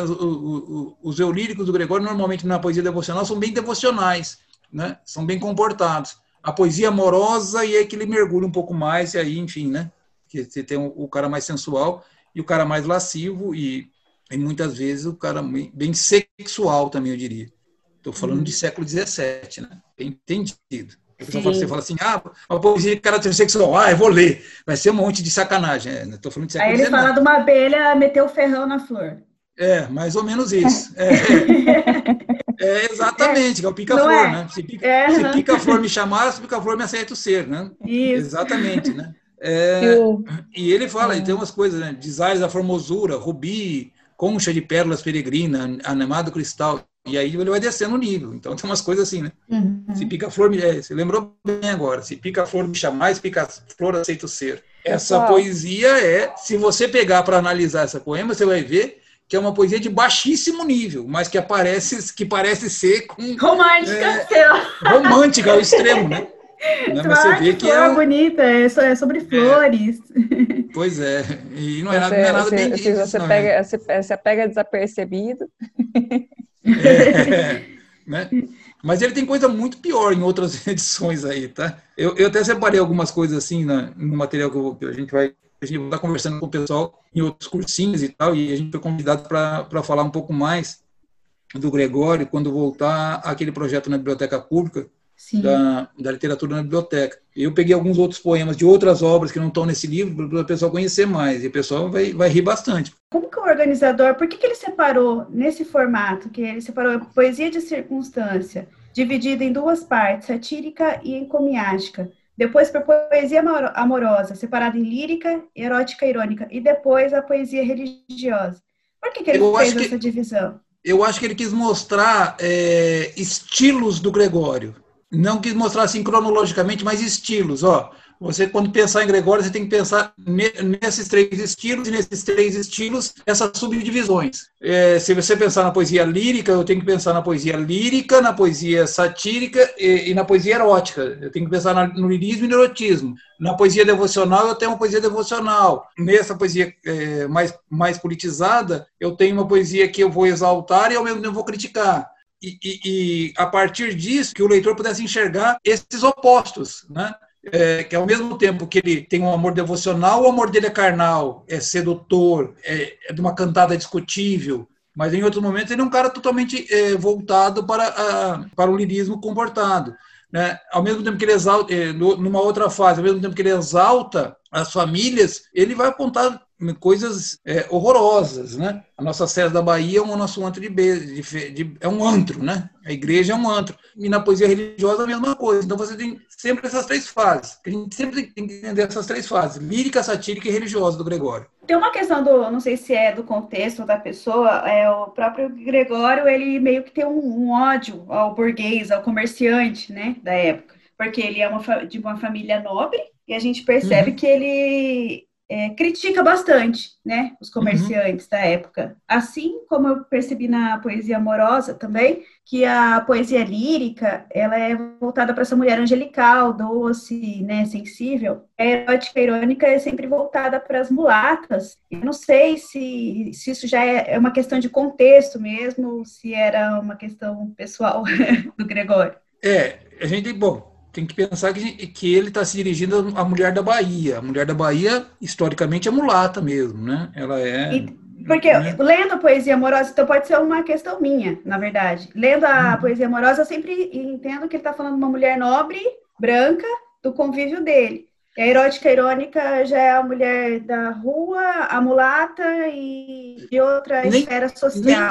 Os eulíricos do Gregório normalmente na poesia devocional são bem devocionais, né? São bem comportados. A poesia amorosa e é que ele mergulha um pouco mais e aí, enfim, né? Que você tem o cara mais sensual e o cara mais lascivo e, e muitas vezes o cara bem sexual também, eu diria. Estou falando hum. de século XVII, né? Bem entendido. Você fala assim, ah, uma poesia de caráter sexual, ah, eu vou ler. Vai ser um monte de sacanagem. É, tô falando de Aí ele fala de uma abelha meter o ferrão na flor. É, mais ou menos isso. É, é, é exatamente, é o pica-flor, é? né? Se pica, é, pica-flor me chamar, se pica-flor me aceita o ser, né? Isso. Exatamente, né? É, e ele fala, ele tem umas coisas, né? Desaires da formosura, rubi, concha de pérolas peregrina, animado cristal. E aí ele vai descendo o nível. Então tem umas coisas assim, né? Uhum. Se pica-flor, me... É, você lembrou bem agora. Se pica-flor me chamar, se pica-flor aceito ser. Essa Pessoal. poesia é, se você pegar para analisar essa poema, você vai ver que é uma poesia de baixíssimo nível, mas que aparece, que parece ser com romântica, é, romântica ao extremo, né? Né? Mas você vê que é bonita, é, é sobre flores. É. Pois é, e não é, nada, não é nada bem disso. Você, pega, você, você pega desapercebido. É, né? Mas ele tem coisa muito pior em outras edições aí, tá? Eu, eu até separei algumas coisas assim na, no material que, eu, que, a gente vai a gente vai estar conversando com o pessoal em outros cursinhos e tal, e a gente foi convidado para falar um pouco mais do Gregório quando voltar aquele projeto na biblioteca pública, da, da, literatura na biblioteca. Eu peguei alguns outros poemas de outras obras que não estão nesse livro para o pessoal conhecer mais, e o pessoal vai, vai rir bastante. Como que o organizador, por que, que ele separou nesse formato, que ele separou poesia de circunstância, dividida em duas partes, satírica e encomiástica, depois para poesia amorosa, separada em lírica, erótica e irônica, e depois a poesia religiosa. Por que, que ele eu fez essa divisão? Eu acho que ele quis mostrar é, estilos do Gregório não quis mostrar assim cronologicamente, mas estilos. Ó, você, quando pensar em Gregório, você tem que pensar nesses três estilos, e nesses três estilos, essas subdivisões. É, se você pensar na poesia lírica, eu tenho que pensar na poesia lírica, na poesia satírica e, e na poesia erótica. Eu tenho que pensar no lirismo e no erotismo. Na poesia devocional, eu tenho uma poesia devocional. Nessa poesia é, mais, mais politizada, eu tenho uma poesia que eu vou exaltar e ao mesmo tempo vou criticar e, e, e, a partir disso que o leitor pudesse enxergar esses opostos, né? É, que ao mesmo tempo que ele tem um amor devocional, o amor dele é carnal, é sedutor, é, é de uma cantada discutível, mas em outros momentos ele é um cara totalmente é, voltado para, a, para o lirismo comportado. Né? Ao mesmo tempo que ele exalta, é, numa outra fase, ao mesmo tempo que ele exalta as famílias, ele vai apontar coisas é, horrorosas, né? A nossa sede da Bahia é o nosso antro de, de, de, é um antro, né? A igreja é um antro. E na poesia religiosa a mesma coisa. Então você tem sempre essas três fases. A gente sempre tem que entender essas três fases: lírica, satírica e religiosa do Gregório. Tem uma questão do, não sei se é do contexto da pessoa, é o próprio Gregório, ele meio que tem um, um ódio ao burguês, ao comerciante, né, da época, porque ele é uma, de uma família nobre e a gente percebe uhum. que ele é, critica bastante, né, os comerciantes uhum. da época. Assim como eu percebi na poesia amorosa também, que a poesia lírica, ela é voltada para essa mulher angelical, doce, né, sensível. A erótica irônica é sempre voltada para as mulatas. Eu não sei se, se isso já é, é uma questão de contexto mesmo, se era uma questão pessoal do Gregório. É, a gente, bom, tem que pensar que, que ele está se dirigindo à mulher da Bahia. A mulher da Bahia, historicamente, é mulata mesmo, né? Ela é. E, porque né? lendo a poesia amorosa, então pode ser uma questão minha, na verdade. Lendo a hum. poesia amorosa, eu sempre entendo que ele está falando de uma mulher nobre, branca, do convívio dele. E a erótica irônica já é a mulher da rua, a mulata e de outra nem, esfera social.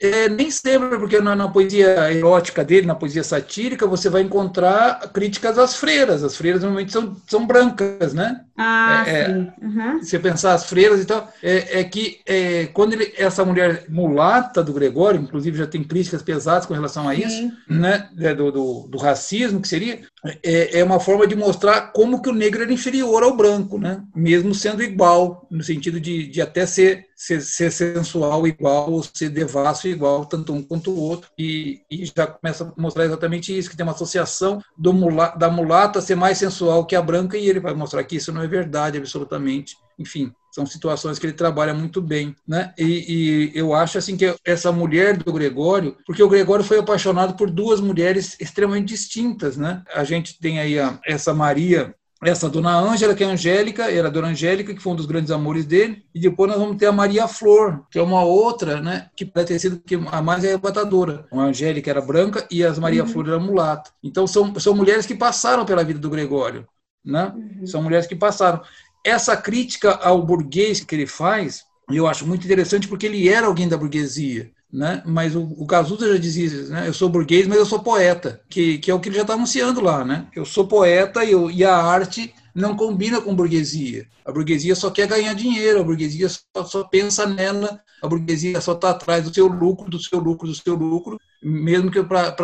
Nem, é, nem sempre, porque na, na, poesia erótica dele, na poesia satírica, você vai encontrar críticas às freiras. As freiras normalmente são, são brancas, né? Ah, é, é sim. Uhum. Se você pensar as freiras e tal, é, é que é, quando ele, essa mulher mulata do Gregório, inclusive já tem críticas pesadas com relação a sim. isso, né? É, do, do, do, racismo, que seria, é, é uma forma de mostrar como que o negro era inferior ao branco, né? Mesmo sendo igual, no sentido de, de até ser ser, ser sensual igual, ou ser devasso igual, tanto um quanto o outro, e, e já começa a mostrar exatamente isso, que tem uma associação mula, da mulata ser mais sensual que a branca, e ele vai mostrar que isso não é verdade, absolutamente. Enfim, são situações que ele trabalha muito bem, né? E, e, eu acho assim que essa mulher do Gregório, porque o Gregório foi apaixonado por duas mulheres extremamente distintas, né? A gente tem aí a, essa Maria essa dona Ângela, que é Angélica, era a dona Angélica, que foi um dos grandes amores dele, e depois nós vamos ter a Maria Flor, que é uma outra, né, que pode ter sido a mais arrebatadora. A Angélica era branca e a Maria uhum. Flor era mulata. Então são, são mulheres que passaram pela vida do Gregório, né? Uhum. São mulheres que passaram. Essa crítica ao burguês que ele faz, eu acho muito interessante porque ele era alguém da burguesia né? Mas o, o Cazuza já dizia, né? Eu sou burguês, mas eu sou poeta, que, que é o que ele já está anunciando lá, né? Eu sou poeta e, eu, e a arte não combina com burguesia. A burguesia só quer ganhar dinheiro, a burguesia só, só pensa nela, a burguesia só está atrás do seu lucro, do seu lucro, do seu lucro, mesmo que para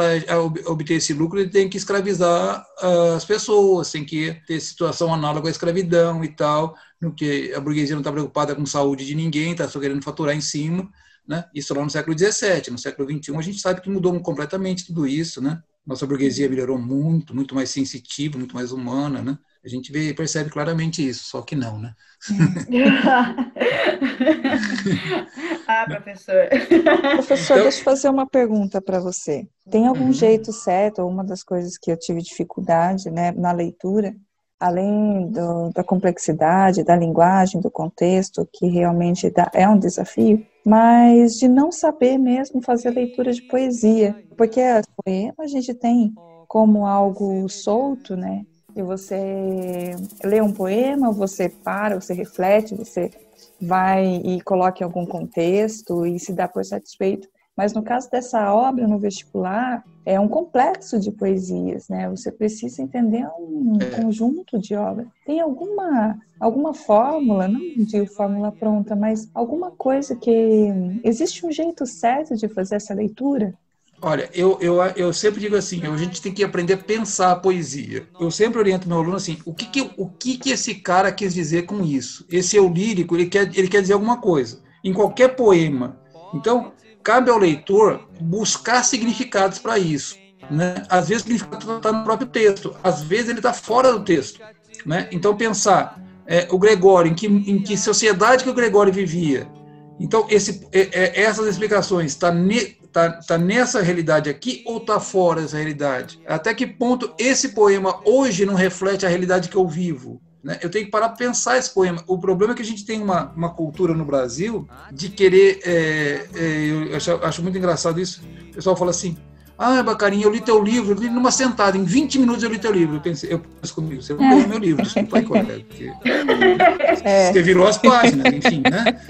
obter esse lucro ele tem que escravizar uh, as pessoas, tem que ter situação análoga à escravidão e tal, no que a burguesia não está preocupada com saúde de ninguém, está só querendo faturar em cima. Né? Isso lá no século XVII. No século XXI, a gente sabe que mudou completamente tudo isso. Né? Nossa burguesia melhorou muito, muito mais sensitiva, muito mais humana. Né? A gente vê, percebe claramente isso, só que não, né? ah, professor. Professor, então, deixa eu fazer uma pergunta para você. Tem algum uhum. jeito certo, ou uma das coisas que eu tive dificuldade né, na leitura, além do, da complexidade, da linguagem, do contexto, que realmente dá, é um desafio, mas de não saber mesmo fazer leitura de poesia, porque as poemas a gente tem como algo solto, né? E você lê um poema, você para, você reflete, você vai e coloca em algum contexto e se dá por satisfeito. Mas no caso dessa obra no vestibular, é um complexo de poesias, né? Você precisa entender um é. conjunto de obras. Tem alguma alguma fórmula, não digo fórmula pronta, mas alguma coisa que existe um jeito certo de fazer essa leitura? Olha, eu, eu, eu sempre digo assim, a gente tem que aprender a pensar a poesia. Eu sempre oriento meu aluno assim, o que que, o que que esse cara quis dizer com isso? Esse eu lírico, ele quer, ele quer dizer alguma coisa. Em qualquer poema. Então, cabe ao leitor buscar significados para isso. Né? Às vezes o significado está no próprio texto, às vezes ele está fora do texto. Né? Então, pensar é, o Gregório, em que, em que sociedade que o Gregório vivia. Então, esse, é, é, essas explicações está ne, tá, tá nessa realidade aqui ou está fora dessa realidade? Até que ponto esse poema hoje não reflete a realidade que eu vivo? Né? Eu tenho que parar para pensar esse poema. O problema é que a gente tem uma, uma cultura no Brasil de querer. É, é, eu acho, acho, muito engraçado isso. O pessoal fala assim: ah, Bacarinha, eu li teu livro, eu li numa sentada, em 20 minutos eu li teu livro. Eu pensei, eu penso comigo, você não leu meu livro, desculpa aí, colega. Porque é. Você virou as páginas, enfim, né?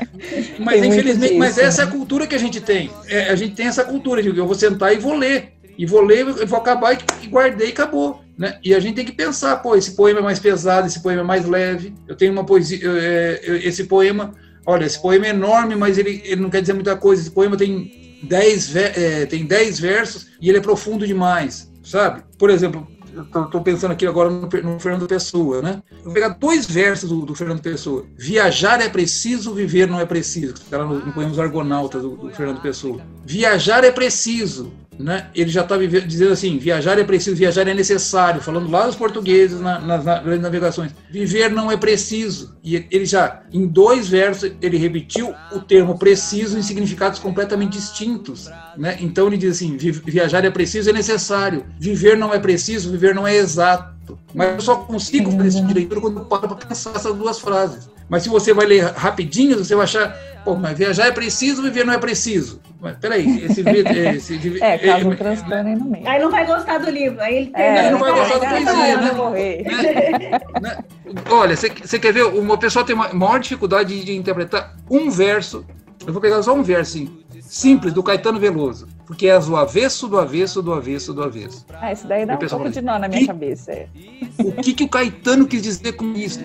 Mas tem infelizmente, mas essa é a cultura que a gente tem. É, a gente tem essa cultura de eu vou sentar e vou ler. E vou ler, eu vou acabar e guardei e acabou. Né? E a gente tem que pensar, pô, esse poema é mais pesado, esse poema é mais leve. Eu tenho uma poesia, é, esse poema, olha, esse poema é enorme, mas ele, ele não quer dizer muita coisa. Esse poema tem 10 é, tem dez versos e ele é profundo demais, sabe? Por exemplo, estou pensando aqui agora no, no, Fernando Pessoa, né? Vou pegar dois versos do, do, Fernando Pessoa. Viajar é preciso, viver não é preciso. Está lá no, no poema Os Argonautas do, do Fernando Pessoa. Viajar é preciso, né, ele já está dizendo assim: viajar é preciso, viajar é necessário, falando lá dos portugueses na, nas, nas navegações. Viver não é preciso. E ele já, em dois versos, ele repetiu o termo preciso em significados completamente distintos. Né? Então ele diz assim: viajar é preciso, é necessário. Viver não é preciso, viver não é exato. Mas eu só consigo fazer esse tipo de leitura quando eu paro para pensar essas duas frases. Mas se você vai ler rapidinho, você vai achar, pô, mas viajar é preciso, viver não é preciso. Mas peraí, esse, esse é, caso um transtorno aí no meio. Aí não vai gostar do livro, aí ele, é, ele não vai gostar da poesia, né? né? né? Olha, você quer ver, uma pessoa tem uma maior dificuldade de interpretar um verso, eu vou pegar só um verso, assim, simples, do Caetano Veloso. Porque é do avesso, do avesso, do avesso, do avesso. Ah, isso daí dá um pouco de nó na minha que, cabeça. É. O que, que o Caetano quis dizer com isso?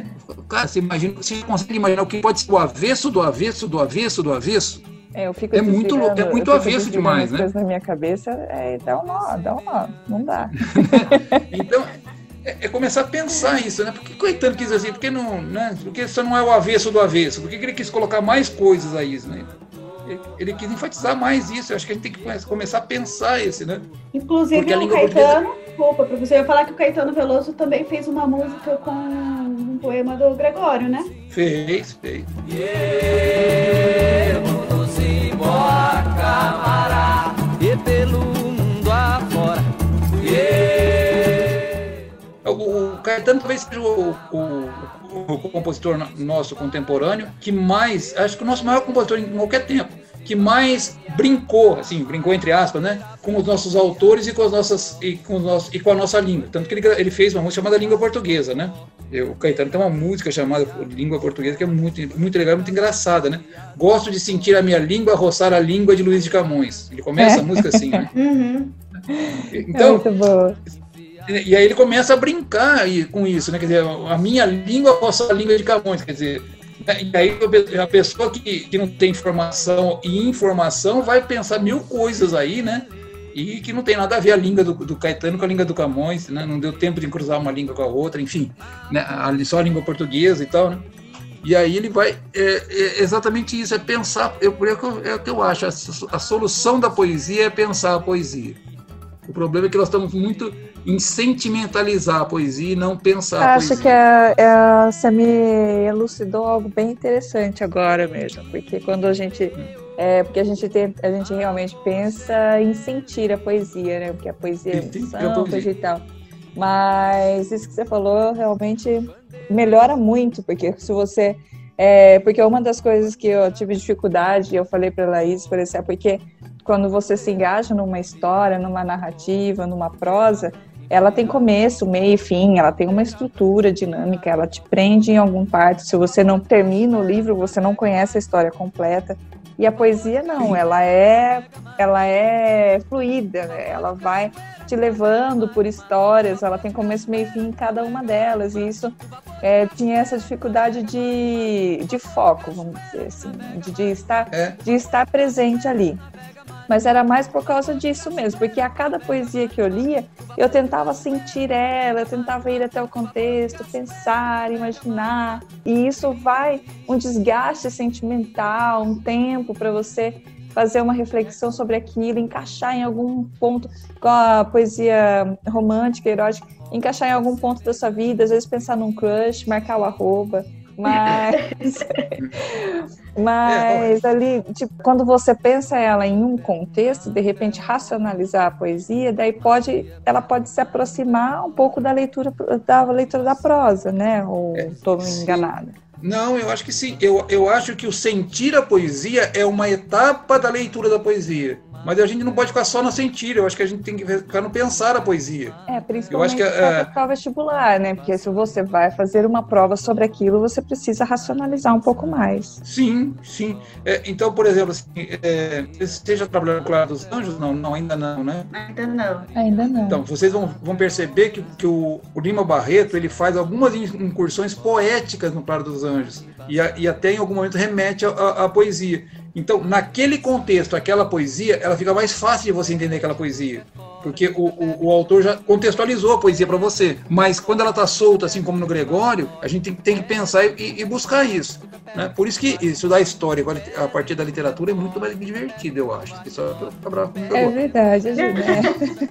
Cara, você imagina, você consegue imaginar o que pode ser o avesso, do avesso, do avesso, do avesso? É, eu fico é muito, é muito avesso demais, né? na minha cabeça, é, dá um nó, dá um nó, não dá. então, é, é, começar a pensar isso, né? Por que o Caetano quis assim? Porque não, né? Porque isso não é o avesso do avesso? Por que ele quis colocar mais coisas a isso, né? ele quis enfatizar mais isso. Eu acho que a gente tem que começar a pensar esse, né? Inclusive o Caetano, portuguesa... desculpa, professor, eu ia falar que o Caetano Veloso também fez uma música com um poema do Gregório, né? Fez, fez. O Caetano talvez seja o, o, o, compositor nosso contemporâneo que mais, acho que o nosso maior compositor em qualquer tempo, que mais brincou, assim, brincou entre aspas, né, com os nossos autores e com as nossas e com, os nossos, e com a nossa língua. Tanto que ele, ele fez uma música chamada Língua Portuguesa, né? O Caetano tem uma música chamada Língua Portuguesa que é muito, muito legal, muito engraçada, né? Gosto de sentir a minha língua roçar a língua de Luiz de Camões. Ele começa é. a música assim, né? Uhum. Então, é muito boa. E aí ele começa a brincar com isso, né? Quer dizer, a minha língua roçar a língua de Camões, quer dizer, e aí a pessoa que, que não tem informação e informação vai pensar mil coisas aí, né? E que não tem nada a ver a língua do, do Caetano com a língua do Camões, né? Não deu tempo de cruzar uma língua com a outra, enfim, né? só a língua portuguesa e tal, né? E aí ele vai. É, é exatamente isso, é pensar. Eu, é, é o que eu acho. A, solução da poesia é pensar a poesia. O problema é que nós estamos muito em sentimentalizar a poesia e não pensar a poesia. Acho que a, a, você me elucidou algo bem interessante agora mesmo, porque quando a gente é, porque a gente tem, a gente realmente pensa em sentir a poesia, né? Porque a poesia é emoção, coisa e tal. Mas isso que você falou realmente melhora muito, porque se você é, porque uma das coisas que eu tive dificuldade, eu falei para Laís, por exemplo, é porque quando você se engaja numa história, numa narrativa, numa prosa, ela tem começo, meio e fim, ela tem uma estrutura dinâmica, ela te prende em algum parte. Se você não termina o livro, você não conhece a história completa. E a poesia não, ela é ela é fluida, né? ela vai te levando por histórias, ela tem começo, meio e fim em cada uma delas, e isso é, tinha essa dificuldade de, de foco, vamos dizer assim, de, de estar, é. de estar presente ali mas era mais por causa disso mesmo, porque a cada poesia que eu lia, eu tentava sentir ela, eu tentava ir até o contexto, pensar, imaginar, e isso vai um desgaste sentimental, um tempo para você fazer uma reflexão sobre aquilo, encaixar em algum ponto com a poesia romântica, erótica, encaixar em algum ponto da sua vida, às vezes pensar num crush, marcar o arroba, mas, mas ali, tipo, quando você pensa ela em um contexto, de repente racionalizar a poesia, daí pode, ela pode se aproximar um pouco da leitura da leitura da prosa, né? Ou estou é, enganada? Não, eu acho que sim. Eu, eu acho que o sentir a poesia é uma etapa da leitura da poesia. Mas a gente não pode ficar só no sentir, eu acho que a gente tem que ficar no pensar a poesia. É, principalmente eu acho que, é... para vestibular, né? Porque se você vai fazer uma prova sobre aquilo, você precisa racionalizar um pouco mais. Sim, sim. É, então, por exemplo, assim, é, você já trabalhando com Clara dos Anjos? Não, não, ainda não, né? Ainda não. Ainda não. Então, vocês vão, vão perceber que, que o, o Lima Barreto, ele faz algumas incursões poéticas no Clara dos Anjos. E, a, e até em algum momento remete à poesia. Então, naquele contexto, aquela poesia, ela fica mais fácil de você entender aquela poesia. Porque o, o, o autor já contextualizou a poesia para você. Mas quando ela está solta, assim como no Gregório, a gente tem, tem que pensar e, e, buscar isso. Né? Por isso que estudar história a partir da literatura é muito mais divertido, eu acho. É verdade, ajuda. Né?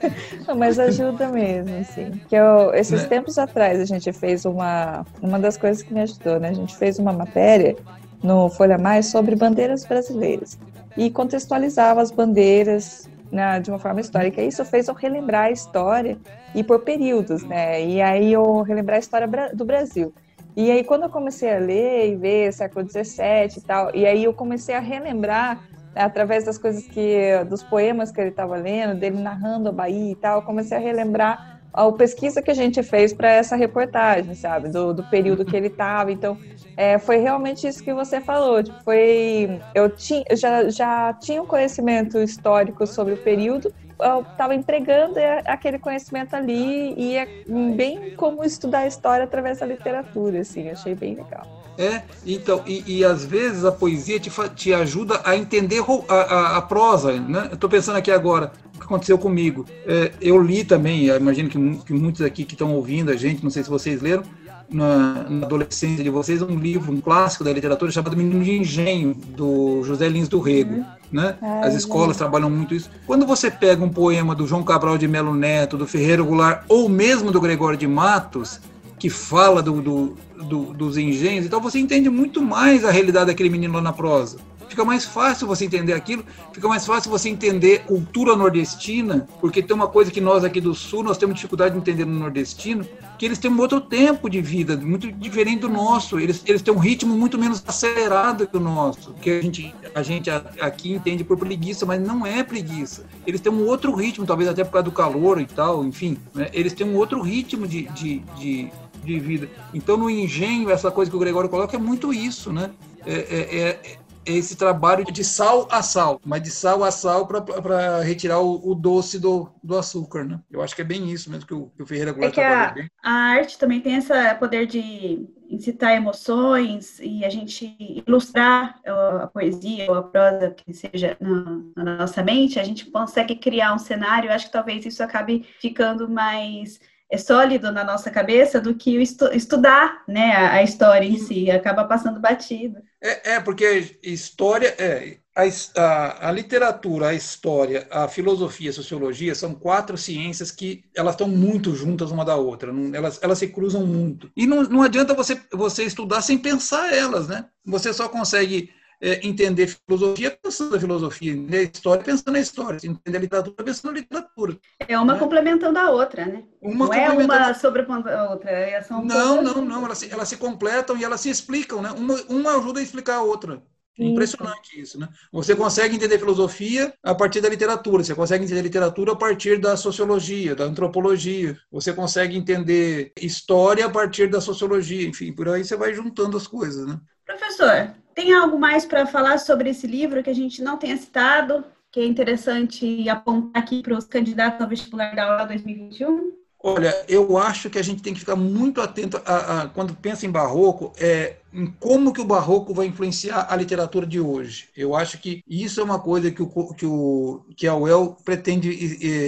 Não, mas ajuda mesmo, assim. Que eu, esses né? tempos atrás a gente fez uma. Uma das coisas que me ajudou, né? A gente fez uma matéria no Folha Mais sobre bandeiras brasileiras e contextualizava as bandeiras né, de uma forma histórica. Isso fez eu relembrar a história e por períodos, né? E aí eu relembrar a história do Brasil. E aí quando eu comecei a ler e ver século XVII e tal, e aí eu comecei a relembrar através das coisas que dos poemas que ele estava lendo, dele narrando a Bahia e tal, eu comecei a relembrar a pesquisa que a gente fez para essa reportagem, sabe, do, do período que ele estava. Então, é, foi realmente isso que você falou. Tipo, foi, eu tinha, já, já tinha um conhecimento histórico sobre o período, eu estava empregando aquele conhecimento ali e é bem como estudar a história através da literatura, assim, achei bem legal. É, então, e, e às vezes a poesia te, te ajuda a entender a, a, a prosa, né? Eu estou pensando aqui agora, o que aconteceu comigo. É, eu li também, imagino que, que muitos aqui que estão ouvindo a gente, não sei se vocês leram, na, na, adolescência de vocês um livro, um clássico da literatura chamado Menino de Engenho, do José Lins do Rego. Uhum. Né? As escolas é. trabalham muito isso. Quando você pega um poema do João Cabral de Melo Neto, do Ferreira Goulart, ou mesmo do Gregório de Matos, que fala do, do, do, dos engenhos, então você entende muito mais a realidade daquele menino lá na prosa. Fica mais fácil você entender aquilo, fica mais fácil você entender cultura nordestina, porque tem uma coisa que nós aqui do sul nós temos dificuldade de entender no nordestino, que eles têm um outro tempo de vida, muito diferente do nosso. Eles, eles têm um ritmo muito menos acelerado que o nosso, que a gente, a gente aqui entende por preguiça, mas não é preguiça. Eles têm um outro ritmo, talvez até por causa do calor e tal, enfim. Né? Eles têm um outro ritmo de, de, de de vida. Então, no engenho, essa coisa que o Gregório coloca é muito isso, né? É, é, é, esse trabalho de sal a sal, mas de sal a sal para retirar o, o, doce do, do açúcar, né? Eu acho que é bem isso mesmo que o, que o Ferreira Goulart é que a, bem. a arte também tem esse poder de incitar emoções e a gente ilustrar a poesia ou a prosa que seja na, na nossa mente, a gente consegue criar um cenário. Eu acho que talvez isso acabe ficando mais é sólido na nossa cabeça do que estu estudar né, a, a, história em si, acaba passando batido. É, é porque história, é, a, a, a, literatura, a história, a filosofia, a sociologia são quatro ciências que elas estão muito juntas uma da outra, não, elas, elas se cruzam muito. E não, não adianta você, você estudar sem pensar elas, né? Você só consegue é, entender filosofia pensando na filosofia, entender história pensando na história, entender a literatura pensando na literatura. É uma né? complementando a outra, né? Uma não é uma sobrepondo a outra. É são não, não, não. Elas se, elas se completam e elas se explicam, né? Uma, uma ajuda a explicar a outra. Impressionante isso, né? Você consegue entender filosofia a partir da literatura, você consegue entender literatura a partir da sociologia, da antropologia, você consegue entender história a partir da sociologia, enfim, por aí você vai juntando as coisas, né? Professor, tem algo mais para falar sobre esse livro que a gente não tenha citado, que é interessante apontar aqui para os candidatos ao vestibular da aula 2021? Olha, eu acho que a gente tem que ficar muito atento a, a, quando pensa em barroco, é, em como que o barroco vai influenciar a literatura de hoje. Eu acho que isso é uma coisa que, o, que, o, que a UEL pretende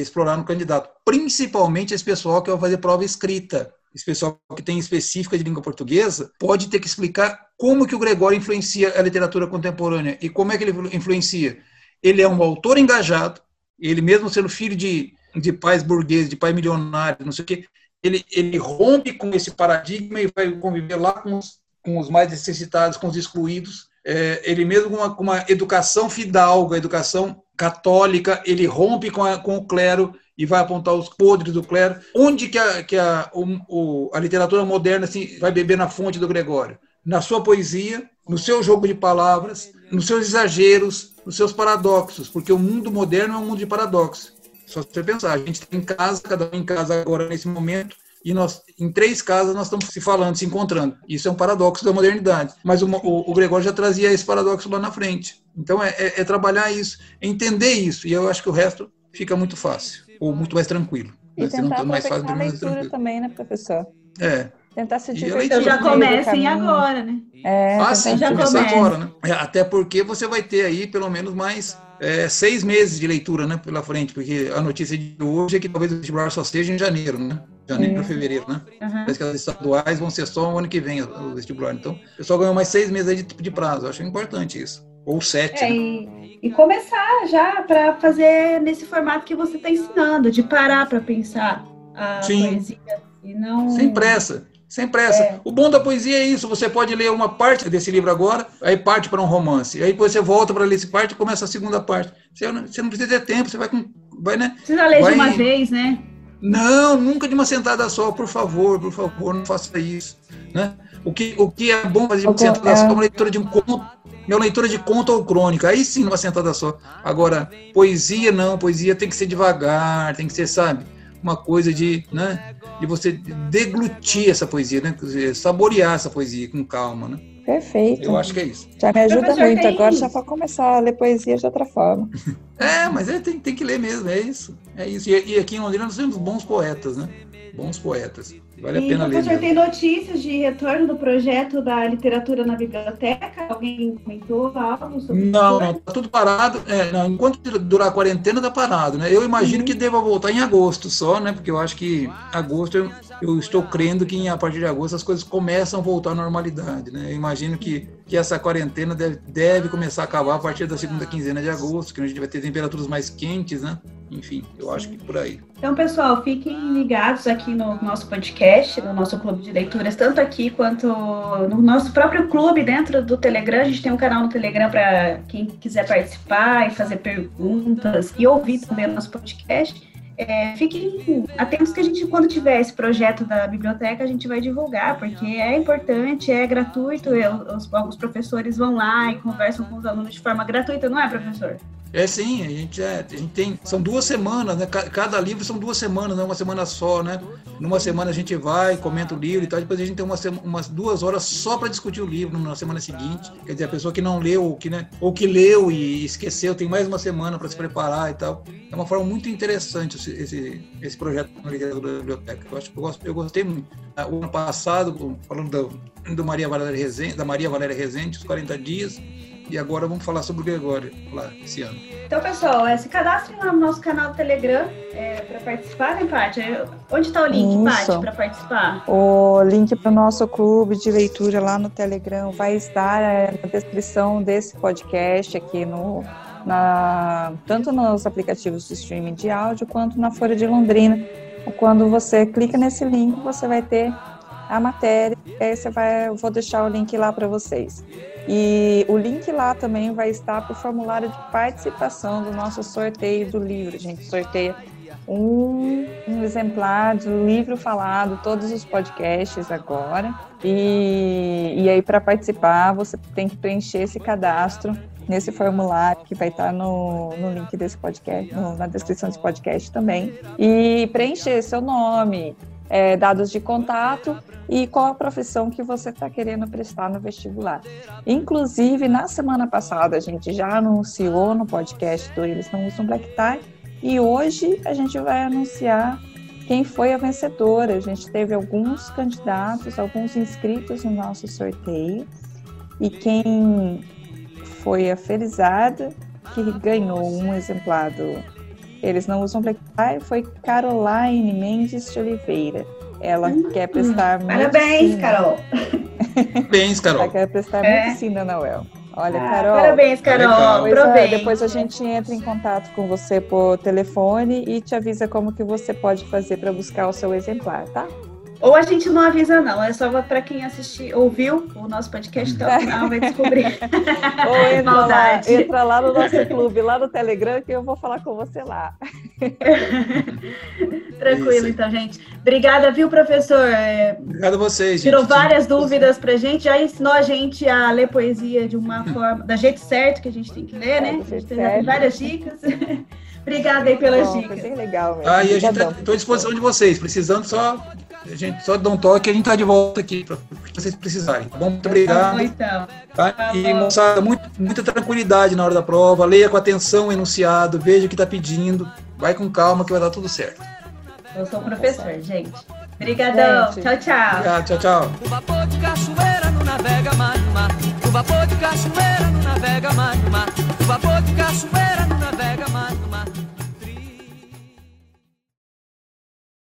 explorar no candidato, principalmente esse pessoal que vai fazer prova escrita. Esse pessoal que tem específica de língua portuguesa pode ter que explicar como que o Gregório influencia a literatura contemporânea e como é que ele influencia. Ele é um autor engajado, ele mesmo sendo filho de de pais burgueses, de pai milionário, não sei o quê, ele, ele rompe com esse paradigma e vai conviver lá com os, com os mais necessitados, com os excluídos. É, ele mesmo com uma, com uma, educação fidalga, educação católica, ele rompe com, a, com o clero e vai apontar os podres do clero. Onde que a, que a, o, a literatura moderna assim, vai beber na fonte do Gregório? Na sua poesia, no seu jogo de palavras, nos seus exageros, nos seus paradoxos, porque o mundo moderno é um mundo de paradoxos. Só você pensar, a gente está em casa, cada um em casa agora nesse momento, e nós, em três casas, nós estamos se falando, se encontrando. Isso é um paradoxo da modernidade. Mas o, o, o Gregório já trazia esse paradoxo lá na frente. Então, é, é, é, trabalhar isso, é entender isso, e eu acho que o resto fica muito fácil, ou muito mais tranquilo. E né? tentar mais fácil, a leitura também, né, professor? É. Tentar se divertir. Então já comecem agora, né? É, ah, sim, já começar agora, né? É, até porque você vai ter aí, pelo menos, mais é, seis meses de leitura né, pela frente, porque a notícia de hoje é que talvez o vestibular só seja em janeiro, né? Janeiro para fevereiro, né? Uhum. Parece que as estaduais vão ser só o ano que vem o vestibular. Então, o pessoal ganhou mais seis meses de, de prazo. Eu acho importante isso. Ou sete. É, né? e, e, começar já para fazer nesse formato que você está ensinando, de parar para pensar a Sim. poesia. E não... Sem pressa. Sem pressa. É. O bom da poesia é isso. Você pode ler uma parte desse livro agora, aí parte para um romance. Aí depois você volta para ler esse parte e começa a segunda parte. Você não, você não precisa ter tempo, você vai com. Vai, né? Precisa ler vai... de uma vez, né? Não, nunca de uma sentada só, por favor, por favor, não faça isso. Né? O, que, o que é bom fazer de uma sentada só é uma leitura de um conto, é uma leitura de conto ou crônica, aí sim, numa sentada só. Agora, poesia não, poesia tem que ser devagar, tem que ser, sabe? uma coisa de, né, de você deglutir essa poesia, né, saborear essa poesia com calma, né? Perfeito. Eu acho que é isso. Já me ajuda muito agora, já para começar a ler poesia de outra forma. é, mas é, tem, tem que ler mesmo, é isso. É isso. E, e aqui em Londrina nós temos bons poetas, né? Bons poetas. Vale a pena ler. Professor, tem notícias de retorno do projeto da literatura na biblioteca? Alguém comentou algo sobre isso? Não, não, tá tudo parado. É, não, enquanto durar a quarentena, tá parado, né? Eu imagino uhum. que deva voltar em agosto só, né? Porque eu acho que agosto eu, eu, estou crendo que a partir de agosto as coisas começam a voltar à normalidade, né? Eu imagino que, que essa quarentena deve, deve começar a acabar a partir da segunda quinzena de agosto, que a gente vai ter temperaturas mais quentes, né? Enfim, eu acho que por aí. Então, pessoal, fiquem ligados aqui no nosso podcast, no nosso clube de leituras, tanto aqui quanto no nosso próprio clube dentro do Telegram. A gente tem um canal no Telegram para quem quiser participar e fazer perguntas e ouvir também o nosso podcast. É, fiquem atentos que a gente, quando tiver esse projeto da biblioteca, a gente vai divulgar, porque é importante, é gratuito, eu, os, os professores vão lá e conversam com os alunos de forma gratuita, não é, professor? É sim, a gente, é, a gente tem. São duas semanas, né? Cada livro são duas semanas, não é uma semana só, né? Numa semana a gente vai, comenta o livro e tal, depois a gente tem uma, umas duas horas só para discutir o livro na semana seguinte. Quer dizer, a pessoa que não leu, ou que, né, ou que leu e esqueceu, tem mais uma semana para se preparar e tal. É uma forma muito interessante esse, esse, esse projeto na literatura da biblioteca. Eu acho que eu, gosto, eu gostei muito. Ah, o ano passado, falando do, do Maria Valéria Rezende, da Maria Valéria Rezende, os 40 dias e agora vamos falar sobre o Gregório lá esse ano. Então, pessoal, é, se cadastre no nosso canal do Telegram é, para participar, né, Paty? Onde está o link, Paty, para participar? O link para o nosso clube de leitura lá no Telegram vai estar é, na descrição desse podcast aqui no. Na, tanto nos aplicativos de streaming de áudio quanto na Folha de Londrina. Quando você clica nesse link, você vai ter a matéria. Vai, eu vou deixar o link lá para vocês. E o link lá também vai estar para o formulário de participação do nosso sorteio do livro. A gente sorteia um, um exemplar do livro falado, todos os podcasts agora. E, e aí, para participar, você tem que preencher esse cadastro nesse formulário que vai estar no, no link desse podcast, no, na descrição desse podcast também. E preencher seu nome, é, dados de contato e qual a profissão que você está querendo prestar no vestibular. Inclusive, na semana passada, a gente já anunciou no podcast do Eles Não Usam Black Tie e hoje a gente vai anunciar quem foi a vencedora. A gente teve alguns candidatos, alguns inscritos no nosso sorteio e quem foi a Felizada que ganhou um exemplar do eles não usam black tie, foi Caroline Mendes de Oliveira. Ela hum, quer prestar Parabéns, medicina. Carol. Parabéns, Carol. Ela quer prestar é. medicina na UEL. Olha, ah, Carol. Parabéns, Carol. Depois, é, depois a gente entra em contato com você por telefone e te avisa como que você pode fazer para buscar o seu exemplar, tá? Ou a gente não avisa, não. É só para quem assistiu, ouviu o nosso podcast até o final, vai descobrir. Ou entra lá, entra lá no nosso clube, lá no Telegram, que eu vou falar com você lá. Tranquilo, Isso. então, gente. Obrigada, viu, professor? É, Obrigado a vocês. Tirou gente. várias dúvidas pra gente, já ensinou a gente a ler poesia de uma forma, da jeito certo que a gente tem que ler, né? A gente tem várias dicas. Obrigada aí pelas Bom, dicas. Foi bem legal mesmo. Ah, e a gente está à disposição de vocês. Precisando, só a gente só dá um toque e a gente tá de volta aqui para vocês precisarem. Tá bom? Muito obrigado. Tá então. Tá? Tá e, moçada, muito, muita tranquilidade na hora da prova. Leia com atenção o enunciado, veja o que está pedindo. Vai com calma que vai dar tudo certo. Eu sou professor, gente. Obrigadão. Gente. Tchau, tchau. Obrigado, tchau, tchau. O vapor de cachoeira não navega mais no mar. O vapor de cachoeira não navega mais no mar. O vapor de cachoeira